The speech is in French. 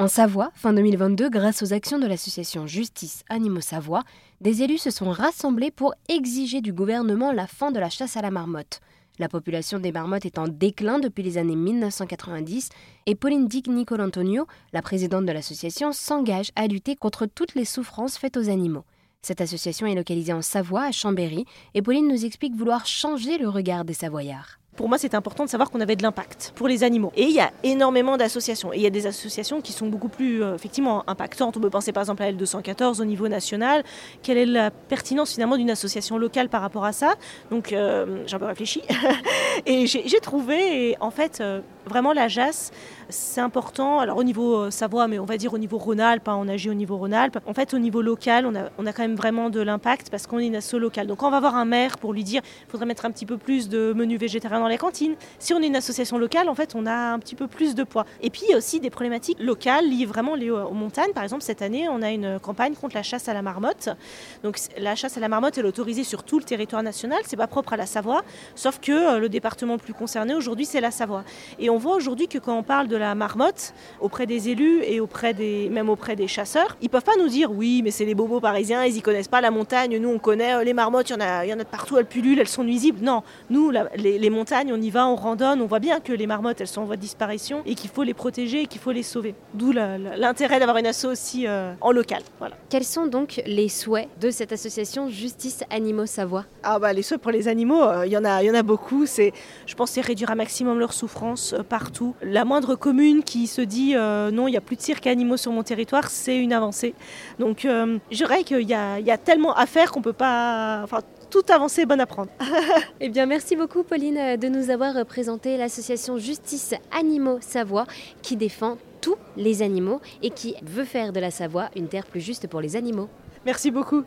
En Savoie, fin 2022, grâce aux actions de l'association Justice Animaux Savoie, des élus se sont rassemblés pour exiger du gouvernement la fin de la chasse à la marmotte. La population des marmottes est en déclin depuis les années 1990 et Pauline Dick Antonio, la présidente de l'association, s'engage à lutter contre toutes les souffrances faites aux animaux. Cette association est localisée en Savoie, à Chambéry, et Pauline nous explique vouloir changer le regard des Savoyards pour moi, c'est important de savoir qu'on avait de l'impact pour les animaux. Et il y a énormément d'associations. Et il y a des associations qui sont beaucoup plus euh, effectivement impactantes. On peut penser par exemple à L214 au niveau national. Quelle est la pertinence finalement d'une association locale par rapport à ça? Donc euh, j'ai un peu réfléchi. et j'ai trouvé, en fait, euh, vraiment la JAS, c'est important. Alors au niveau Savoie, mais on va dire au niveau Rhône-Alpes, hein, on agit au niveau Rhône-Alpes. En fait, au niveau local, on a, quand même vraiment de l'impact parce qu'on est une asso locale. Donc on va voir un maire pour lui dire il faudrait mettre un petit peu plus de menus végétariens dans les cantines. Si on est une association locale, en fait, on a un petit peu plus de poids. Et puis, il y a aussi des problématiques locales liées vraiment aux montagnes. Par exemple, cette année, on a une campagne contre la chasse à la marmotte. Donc, la chasse à la marmotte, elle est autorisée sur tout le territoire national. C'est pas propre à la Savoie, sauf que euh, le département le plus concerné aujourd'hui, c'est la Savoie. Et on voit aujourd'hui que quand on parle de la marmotte auprès des élus et auprès des, même auprès des chasseurs, ils peuvent pas nous dire oui, mais c'est les bobos parisiens, ils y connaissent pas la montagne. Nous, on connaît euh, les marmottes, il y en a, y en a de partout, elles pullulent, elles sont nuisibles. Non, nous, les montagnes, on y va, on randonne, on voit bien que les marmottes, elles sont en voie de disparition et qu'il faut les protéger et qu'il faut les sauver. D'où l'intérêt d'avoir une asso aussi euh, en local. Voilà. Quels sont donc les souhaits de cette association Justice Animaux Savoie? Ah bah les souhaits pour les animaux, euh, il y en a, il y en a beaucoup. C'est, je pense, c'est réduire un maximum leur souffrance euh, partout. La moindre commune qui se dit non, il n'y a plus de cirque animaux sur mon territoire, c'est une avancée. Donc je dirais qu'il y a, il y a tellement à faire qu'on peut pas, enfin toute avancée bonne à prendre. eh bien, merci beaucoup, Pauline, de nous avoir présenté l'association Justice Animaux Savoie qui défend tous les animaux et qui veut faire de la Savoie une terre plus juste pour les animaux. Merci beaucoup.